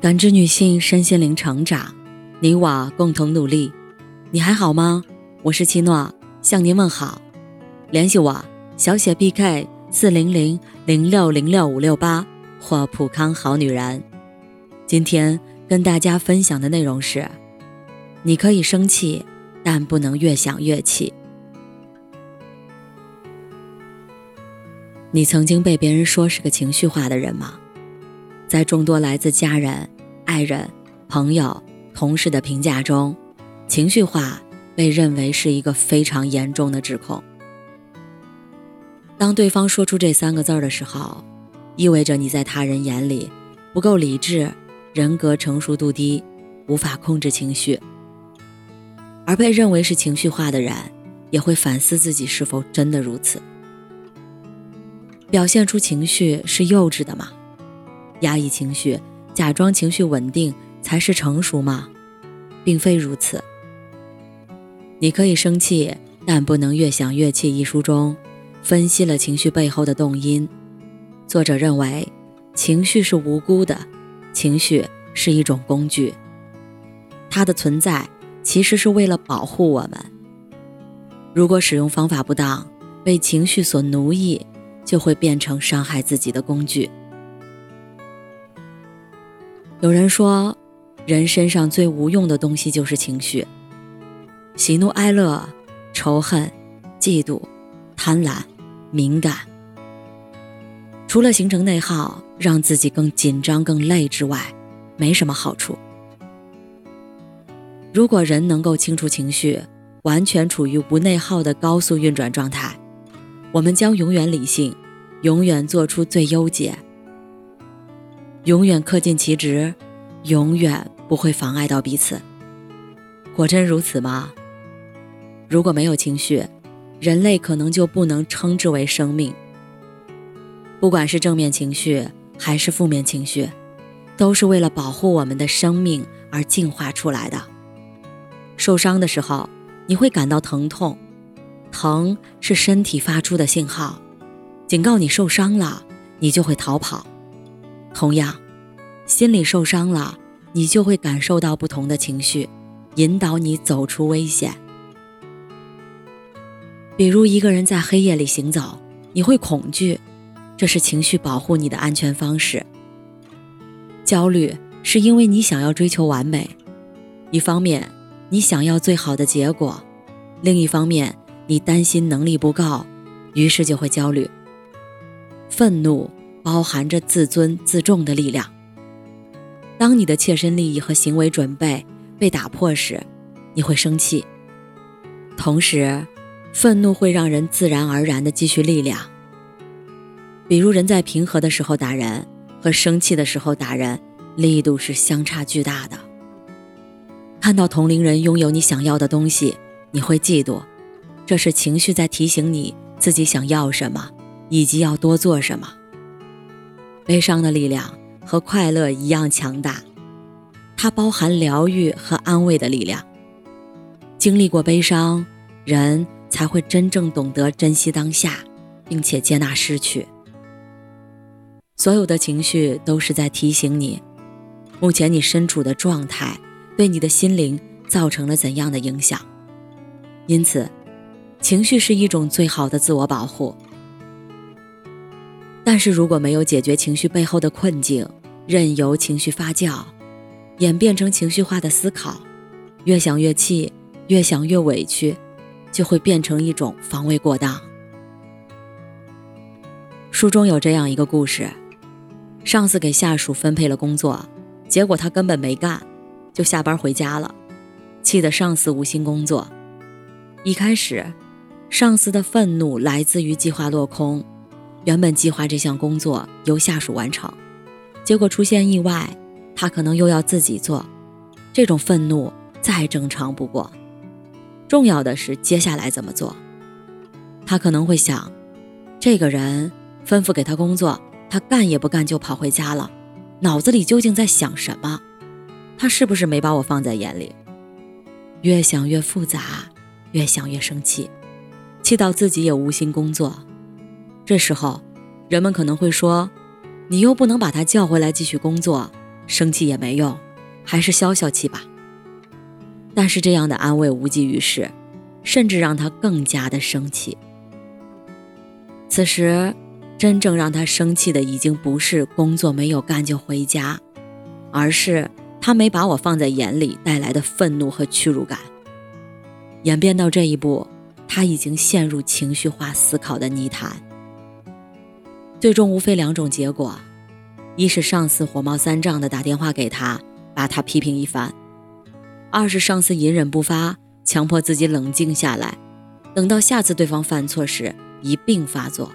感知女性身心灵成长，你我共同努力。你还好吗？我是七诺，向您问好。联系我：小写 PK 四零零零六零六五六八或普康好女人。今天跟大家分享的内容是：你可以生气，但不能越想越气。你曾经被别人说是个情绪化的人吗？在众多来自家人、爱人、朋友、同事的评价中，情绪化被认为是一个非常严重的指控。当对方说出这三个字的时候，意味着你在他人眼里不够理智，人格成熟度低，无法控制情绪。而被认为是情绪化的人，也会反思自己是否真的如此。表现出情绪是幼稚的吗？压抑情绪，假装情绪稳定才是成熟吗？并非如此。你可以生气，但不能越想越气。一书中分析了情绪背后的动因。作者认为，情绪是无辜的，情绪是一种工具，它的存在其实是为了保护我们。如果使用方法不当，被情绪所奴役，就会变成伤害自己的工具。有人说，人身上最无用的东西就是情绪。喜怒哀乐、仇恨、嫉妒、贪婪、敏感，除了形成内耗，让自己更紧张、更累之外，没什么好处。如果人能够清除情绪，完全处于无内耗的高速运转状态，我们将永远理性，永远做出最优解。永远恪尽其职，永远不会妨碍到彼此。果真如此吗？如果没有情绪，人类可能就不能称之为生命。不管是正面情绪还是负面情绪，都是为了保护我们的生命而进化出来的。受伤的时候，你会感到疼痛，疼是身体发出的信号，警告你受伤了，你就会逃跑。同样，心里受伤了，你就会感受到不同的情绪，引导你走出危险。比如，一个人在黑夜里行走，你会恐惧，这是情绪保护你的安全方式。焦虑是因为你想要追求完美，一方面你想要最好的结果，另一方面你担心能力不够，于是就会焦虑。愤怒。包含着自尊自重的力量。当你的切身利益和行为准备被打破时，你会生气。同时，愤怒会让人自然而然的积蓄力量。比如，人在平和的时候打人和生气的时候打人，力度是相差巨大的。看到同龄人拥有你想要的东西，你会嫉妒，这是情绪在提醒你自己想要什么，以及要多做什么。悲伤的力量和快乐一样强大，它包含疗愈和安慰的力量。经历过悲伤，人才会真正懂得珍惜当下，并且接纳失去。所有的情绪都是在提醒你，目前你身处的状态对你的心灵造成了怎样的影响。因此，情绪是一种最好的自我保护。但是如果没有解决情绪背后的困境，任由情绪发酵，演变成情绪化的思考，越想越气，越想越委屈，就会变成一种防卫过当。书中有这样一个故事：上司给下属分配了工作，结果他根本没干，就下班回家了，气得上司无心工作。一开始，上司的愤怒来自于计划落空。原本计划这项工作由下属完成，结果出现意外，他可能又要自己做，这种愤怒再正常不过。重要的是接下来怎么做。他可能会想，这个人吩咐给他工作，他干也不干就跑回家了，脑子里究竟在想什么？他是不是没把我放在眼里？越想越复杂，越想越生气，气到自己也无心工作。这时候，人们可能会说：“你又不能把他叫回来继续工作，生气也没用，还是消消气吧。但是这样的安慰无济于事，甚至让他更加的生气。此时，真正让他生气的已经不是工作没有干就回家，而是他没把我放在眼里带来的愤怒和屈辱感。演变到这一步，他已经陷入情绪化思考的泥潭。最终无非两种结果：一是上司火冒三丈的打电话给他，把他批评一番；二是上司隐忍不发，强迫自己冷静下来，等到下次对方犯错时一并发作。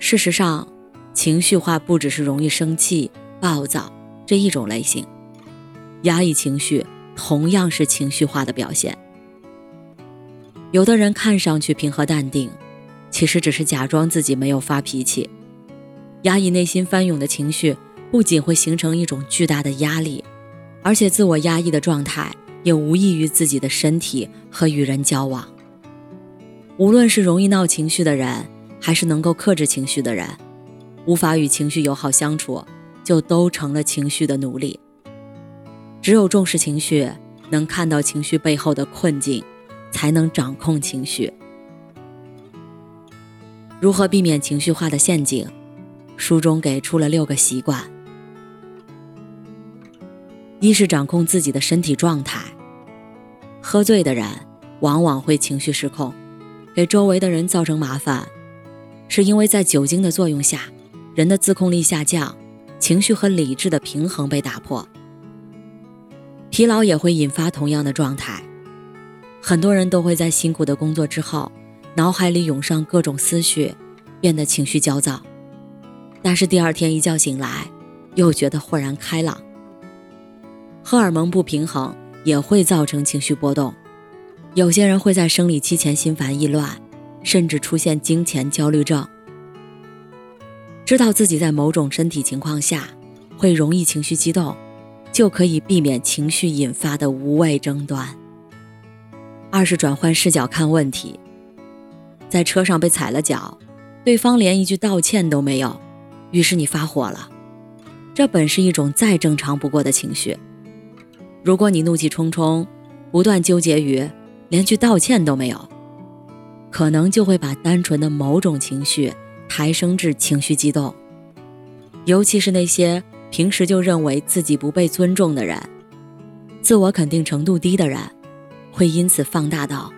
事实上，情绪化不只是容易生气、暴躁这一种类型，压抑情绪同样是情绪化的表现。有的人看上去平和淡定。其实只是假装自己没有发脾气，压抑内心翻涌的情绪，不仅会形成一种巨大的压力，而且自我压抑的状态也无异于自己的身体和与人交往。无论是容易闹情绪的人，还是能够克制情绪的人，无法与情绪友好相处，就都成了情绪的奴隶。只有重视情绪，能看到情绪背后的困境，才能掌控情绪。如何避免情绪化的陷阱？书中给出了六个习惯：一是掌控自己的身体状态。喝醉的人往往会情绪失控，给周围的人造成麻烦，是因为在酒精的作用下，人的自控力下降，情绪和理智的平衡被打破。疲劳也会引发同样的状态，很多人都会在辛苦的工作之后。脑海里涌上各种思绪，变得情绪焦躁。但是第二天一觉醒来，又觉得豁然开朗。荷尔蒙不平衡也会造成情绪波动，有些人会在生理期前心烦意乱，甚至出现经前焦虑症。知道自己在某种身体情况下会容易情绪激动，就可以避免情绪引发的无谓争端。二是转换视角看问题。在车上被踩了脚，对方连一句道歉都没有，于是你发火了。这本是一种再正常不过的情绪。如果你怒气冲冲，不断纠结于连句道歉都没有，可能就会把单纯的某种情绪抬升至情绪激动。尤其是那些平时就认为自己不被尊重的人，自我肯定程度低的人，会因此放大到。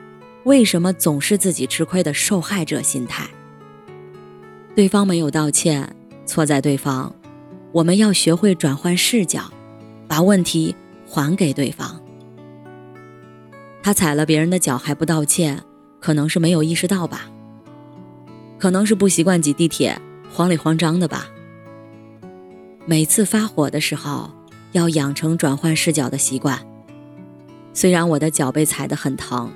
为什么总是自己吃亏的受害者心态？对方没有道歉，错在对方。我们要学会转换视角，把问题还给对方。他踩了别人的脚还不道歉，可能是没有意识到吧？可能是不习惯挤地铁，慌里慌张的吧？每次发火的时候，要养成转换视角的习惯。虽然我的脚被踩得很疼。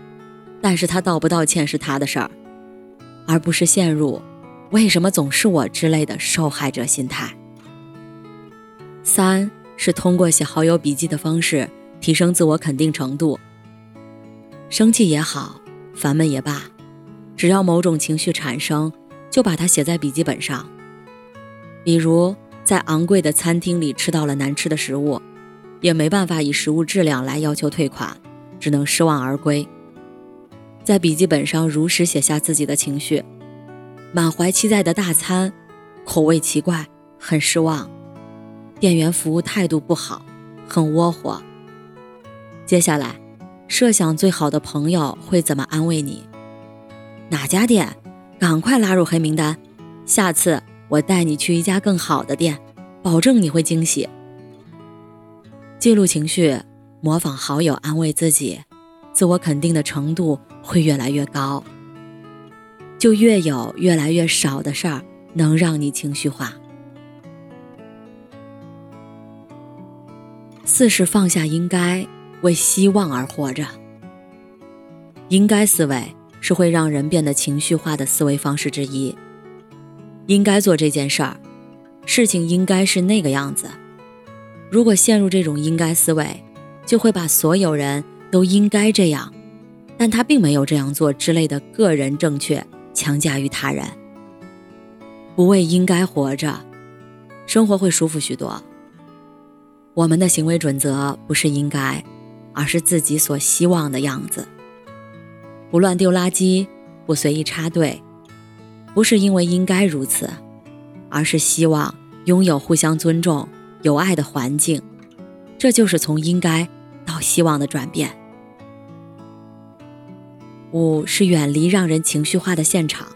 但是他道不道歉是他的事儿，而不是陷入“为什么总是我”之类的受害者心态。三是通过写好友笔记的方式提升自我肯定程度。生气也好，烦闷也罢，只要某种情绪产生，就把它写在笔记本上。比如在昂贵的餐厅里吃到了难吃的食物，也没办法以食物质量来要求退款，只能失望而归。在笔记本上如实写下自己的情绪，满怀期待的大餐，口味奇怪，很失望；店员服务态度不好，很窝火。接下来，设想最好的朋友会怎么安慰你？哪家店？赶快拉入黑名单，下次我带你去一家更好的店，保证你会惊喜。记录情绪，模仿好友安慰自己，自我肯定的程度。会越来越高，就越有越来越少的事儿能让你情绪化。四是放下应该，为希望而活着。应该思维是会让人变得情绪化的思维方式之一。应该做这件事儿，事情应该是那个样子。如果陷入这种应该思维，就会把所有人都应该这样。但他并没有这样做之类的个人正确强加于他人，不为应该活着，生活会舒服许多，我们的行为准则不是应该，而是自己所希望的样子。不乱丢垃圾，不随意插队，不是因为应该如此，而是希望拥有互相尊重、有爱的环境。这就是从应该到希望的转变。五是远离让人情绪化的现场，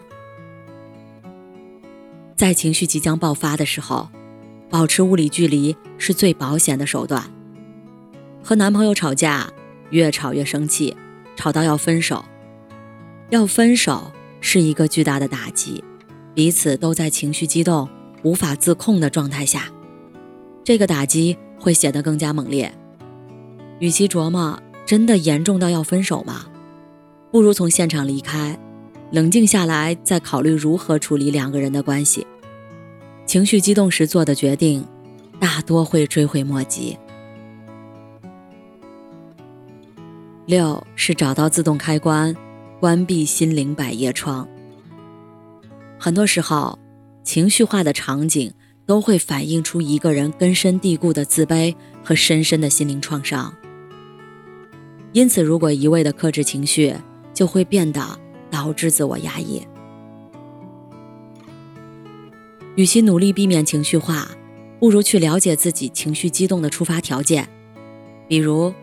在情绪即将爆发的时候，保持物理距离是最保险的手段。和男朋友吵架，越吵越生气，吵到要分手，要分手是一个巨大的打击，彼此都在情绪激动、无法自控的状态下，这个打击会显得更加猛烈。与其琢磨真的严重到要分手吗？不如从现场离开，冷静下来再考虑如何处理两个人的关系。情绪激动时做的决定，大多会追悔莫及。六是找到自动开关，关闭心灵百叶窗。很多时候，情绪化的场景都会反映出一个人根深蒂固的自卑和深深的心灵创伤。因此，如果一味的克制情绪，就会变得导致自我压抑。与其努力避免情绪化，不如去了解自己情绪激动的触发条件。比如，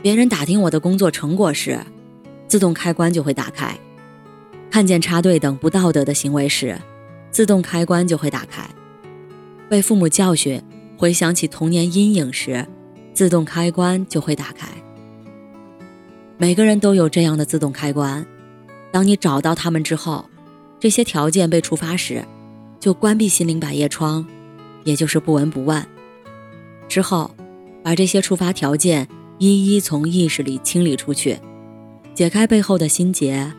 别人打听我的工作成果时，自动开关就会打开；看见插队等不道德的行为时，自动开关就会打开；被父母教训、回想起童年阴影时，自动开关就会打开。每个人都有这样的自动开关，当你找到它们之后，这些条件被触发时，就关闭心灵百叶窗，也就是不闻不问。之后，把这些触发条件一一从意识里清理出去，解开背后的心结，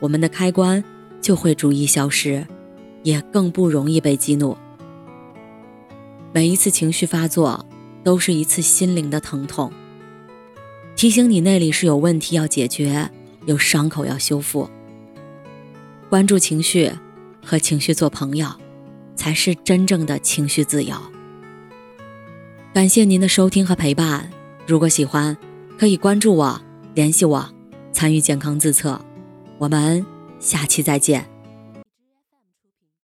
我们的开关就会逐一消失，也更不容易被激怒。每一次情绪发作，都是一次心灵的疼痛。提醒你，那里是有问题要解决，有伤口要修复。关注情绪，和情绪做朋友，才是真正的情绪自由。感谢您的收听和陪伴。如果喜欢，可以关注我，联系我，参与健康自测。我们下期再见。